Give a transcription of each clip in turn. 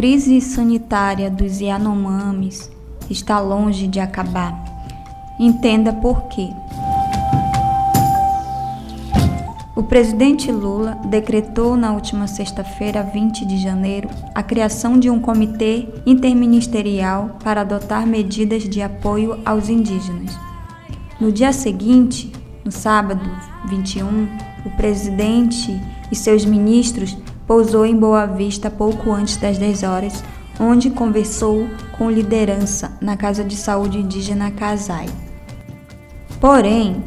crise sanitária dos Yanomamis está longe de acabar. Entenda por quê. O presidente Lula decretou na última sexta-feira, 20 de janeiro, a criação de um comitê interministerial para adotar medidas de apoio aos indígenas. No dia seguinte, no sábado 21, o presidente e seus ministros pousou em Boa Vista pouco antes das 10 horas, onde conversou com liderança na Casa de Saúde Indígena Casai. Porém,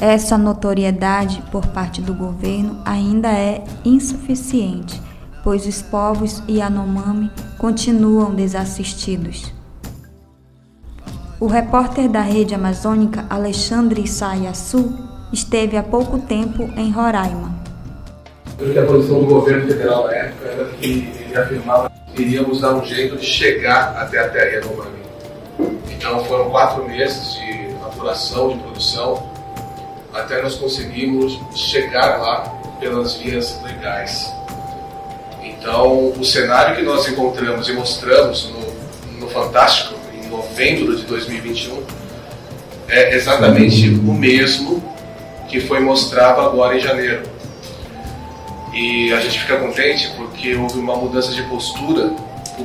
essa notoriedade por parte do governo ainda é insuficiente, pois os povos Yanomami continuam desassistidos. O repórter da rede amazônica Alexandre Sayassu esteve há pouco tempo em Roraima porque a posição do governo federal na época era que ele afirmava que iríamos dar um jeito de chegar até a terra Yanomami. Então foram quatro meses de apuração, de produção, até nós conseguimos chegar lá pelas vias legais. Então o cenário que nós encontramos e mostramos no, no Fantástico, em novembro de 2021, é exatamente o mesmo que foi mostrado agora em janeiro e a gente fica contente porque houve uma mudança de postura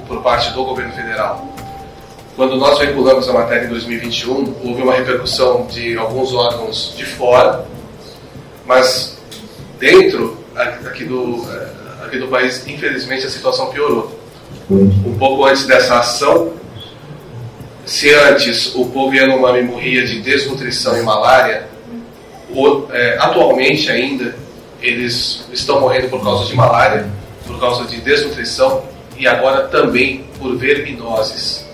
por parte do governo federal. Quando nós veiculamos a matéria em 2021, houve uma repercussão de alguns órgãos de fora, mas dentro aqui do, eh, aqui do país, infelizmente, a situação piorou. Um pouco antes dessa ação, se antes o povo Yanomami morria de desnutrição e malária, eh, atualmente ainda eles estão morrendo por causa de malária, por causa de desnutrição e agora também por verminoses.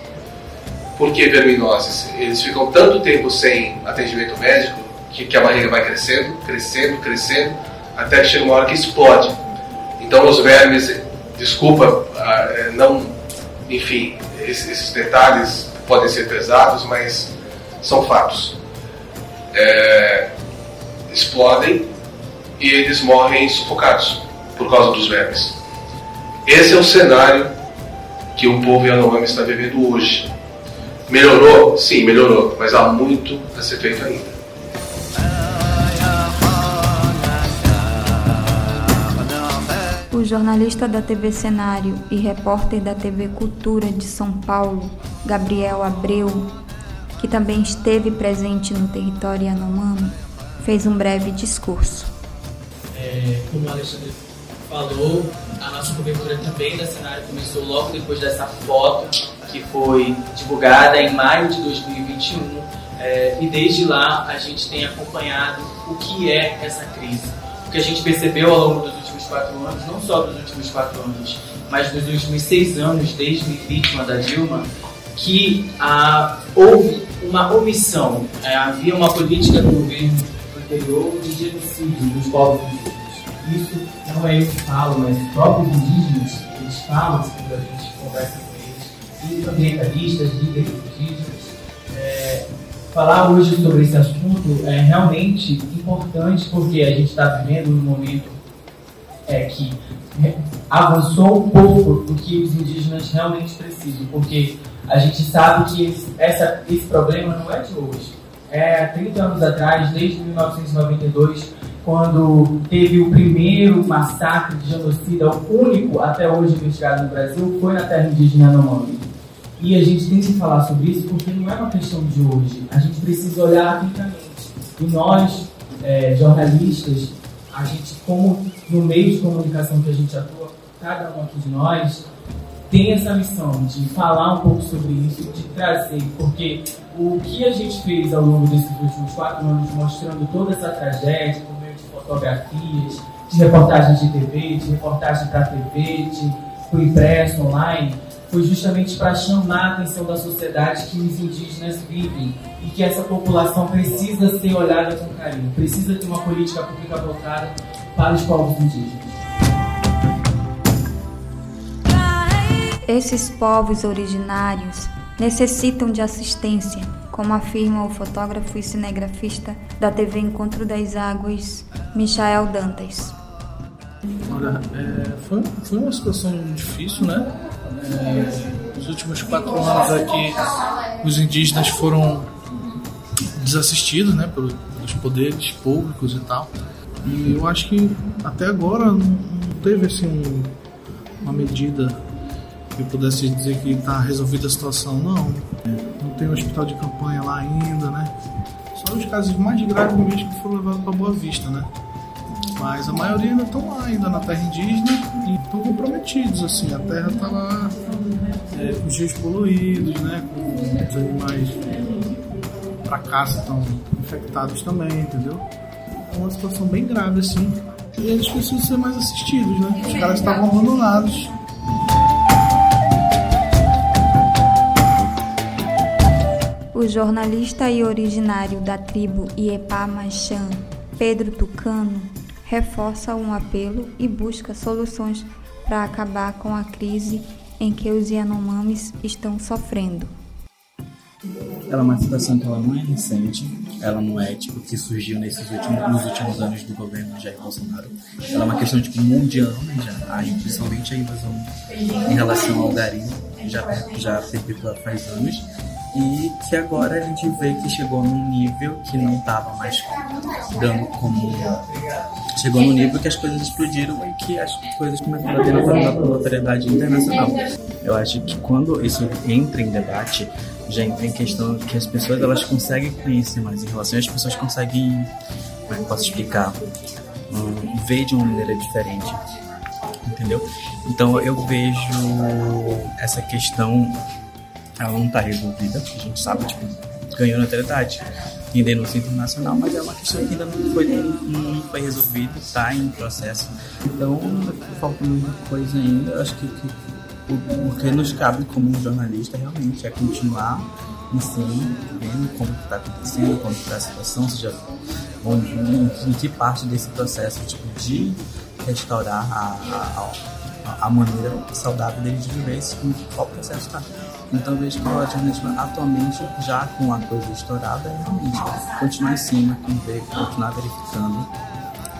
Por que verminoses? Eles ficam tanto tempo sem atendimento médico que, que a barriga vai crescendo, crescendo, crescendo, até que chega uma hora que explode. Então os vermes, desculpa, ah, é, não, enfim, esses detalhes podem ser pesados, mas são fatos. É, explodem e eles morrem sufocados por causa dos vermes. Esse é o cenário que o povo Yanomami está vivendo hoje. Melhorou? Sim, melhorou, mas há muito a ser feito ainda. O jornalista da TV Cenário e repórter da TV Cultura de São Paulo, Gabriel Abreu, que também esteve presente no território Yanomami, fez um breve discurso é, como o Alexandre falou, a nossa cobertura também da cenário começou logo depois dessa foto que foi divulgada em maio de 2021 é, e desde lá a gente tem acompanhado o que é essa crise. O que a gente percebeu ao longo dos últimos quatro anos, não só dos últimos quatro anos, mas dos últimos seis anos desde o impeachment da Dilma, que ah, houve uma omissão, é, havia uma política do governo anterior de genocídio dos povos isso não é eu que falo, mas os próprios indígenas, eles falam quando a gente conversa com eles, e ambientalistas, líderes indígenas. É, falar hoje sobre esse assunto é realmente importante porque a gente está vivendo um momento é, que avançou um pouco do que os indígenas realmente precisam, porque a gente sabe que esse, essa, esse problema não é de hoje. É 30 anos atrás, desde 1992, quando teve o primeiro massacre de genocida, o único até hoje investigado no Brasil, foi na terra indígena Yanomami. E a gente tem que falar sobre isso porque não é uma questão de hoje. A gente precisa olhar atentamente. E nós, é, jornalistas, a gente, como no meio de comunicação que a gente atua, cada um aqui de nós, tem essa missão de falar um pouco sobre isso, de trazer, porque o que a gente fez ao longo desses últimos quatro anos, mostrando toda essa tragédia, fotografias, de reportagens de TV, de reportagem para TV, de pro impresso, online, foi justamente para chamar a atenção da sociedade que os indígenas vivem e que essa população precisa ser olhada com carinho, precisa ter uma política pública voltada para os povos indígenas. Esses povos originários necessitam de assistência, como afirma o fotógrafo e cinegrafista da TV Encontro das Águas, Michael Dantas. Olha, é, foi, foi uma situação difícil, né? É, nos últimos quatro anos aqui, os indígenas foram desassistidos né, pelos poderes públicos e tal. E eu acho que até agora não teve assim, uma medida que pudesse dizer que está resolvida a situação. Não, não tem um hospital de campanha lá ainda, né? Só os casos mais graves mesmo que foram levados para Boa Vista, né? Mas a maioria ainda estão lá, ainda na terra indígena e estão comprometidos, assim. A terra está lá é, com os rios poluídos, né? Com os animais para caça estão infectados também, entendeu? É uma situação bem grave, assim. E eles precisam ser mais assistidos, né? Os caras estavam abandonados. O jornalista e originário da tribo Iepá Machan, Pedro Tucano, reforça um apelo e busca soluções para acabar com a crise em que os Yanomamis estão sofrendo. Ela é uma situação que ela não é recente, ela não é tipo que surgiu nesses últimos, nos últimos anos do governo Jair Bolsonaro. Ela é uma questão tipo mundial, né, já, principalmente a invasão em relação ao garimpo já já perpetua faz anos. E que agora a gente vê que chegou num nível que não estava mais dando como chegou num nível que as coisas explodiram e que as coisas começaram a ter uma notoriedade internacional. Eu acho que quando isso entra em debate, já entra em questão que as pessoas elas conseguem conhecer mais em relação, as pessoas conseguem, como é que eu posso explicar, um, ver de uma maneira diferente, entendeu? Então eu vejo essa questão, ela não está resolvida, a gente sabe, tipo, ganhou notoriedade em denúncia internacional, mas é uma questão que ainda não foi, não foi resolvida, está em processo. Então, falta muita coisa ainda. Eu acho que, que o, que nos cabe como jornalista realmente é continuar cima, vendo como está acontecendo, como está a situação, seja onde, em, em, que parte desse processo tipo, de restaurar a, a, a maneira saudável deles de viver, em qual processo está. Então vejo que o jornalismo atualmente, já com a coisa estourada, é realmente continuar em cima, continuar verificando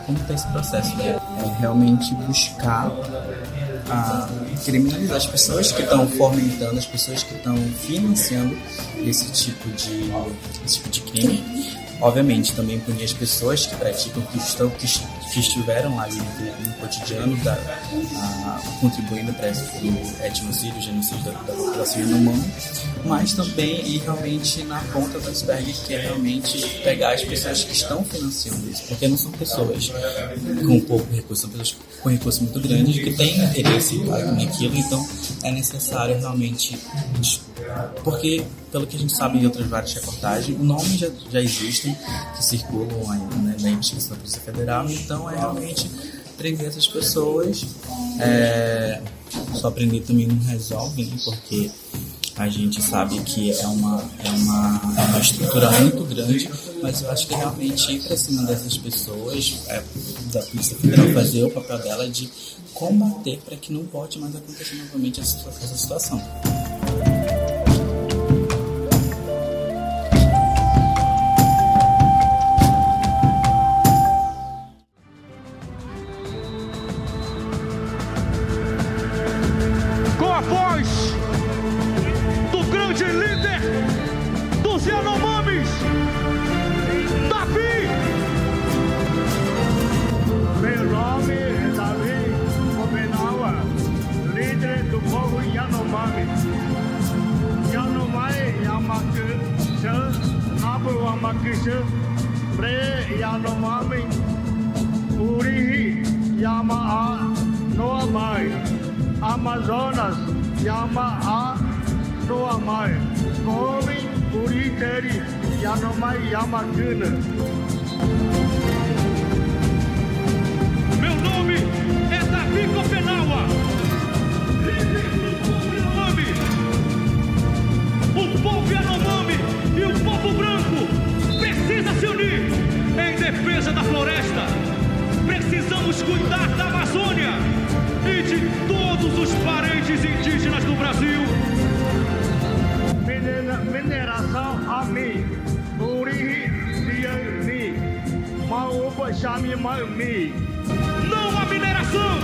como está esse processo. Né? É realmente buscar a criminalizar as pessoas que estão fomentando, as pessoas que estão financiando esse tipo de, esse tipo de crime. Obviamente, também punir as pessoas que praticam, que, estão, que, que estiveram ali no, no cotidiano, da, a, contribuindo para o etnocídio, o genocídio da, da população humana, mas também ir realmente na ponta do iceberg, que é realmente pegar as pessoas que estão financiando isso, porque não são pessoas com pouco recurso, são pessoas com recurso muito grande que têm interesse naquilo, então é necessário realmente porque, pelo que a gente sabe em outras várias reportagens, nomes já, já existem que circulam aí, né, na investigação da Polícia Federal, então é realmente prender essas pessoas. É, só prender também não resolve, né, porque a gente sabe que é uma, é uma, é uma estrutura muito grande, mas eu acho que realmente ir para cima dessas pessoas, é, da Polícia Federal fazer o papel dela de combater para que não volte mais acontecer novamente essa, essa situação. Makisha, Pre Yanomami, Urihi, Yamaha, Noamai, Amazonas, Yamaha, Noamai, Komi, Uriteri, Yanomai, Yamakuna. Meu nome é Davi Copenaua. chame mami. Não a mineração!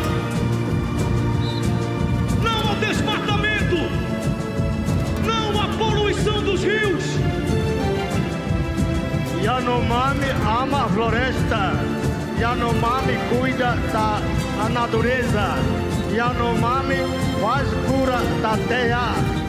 Não ao desmatamento! Não à poluição dos rios! Yanomami ama a floresta. Yanomami cuida da natureza. Yanomami faz cura da terra.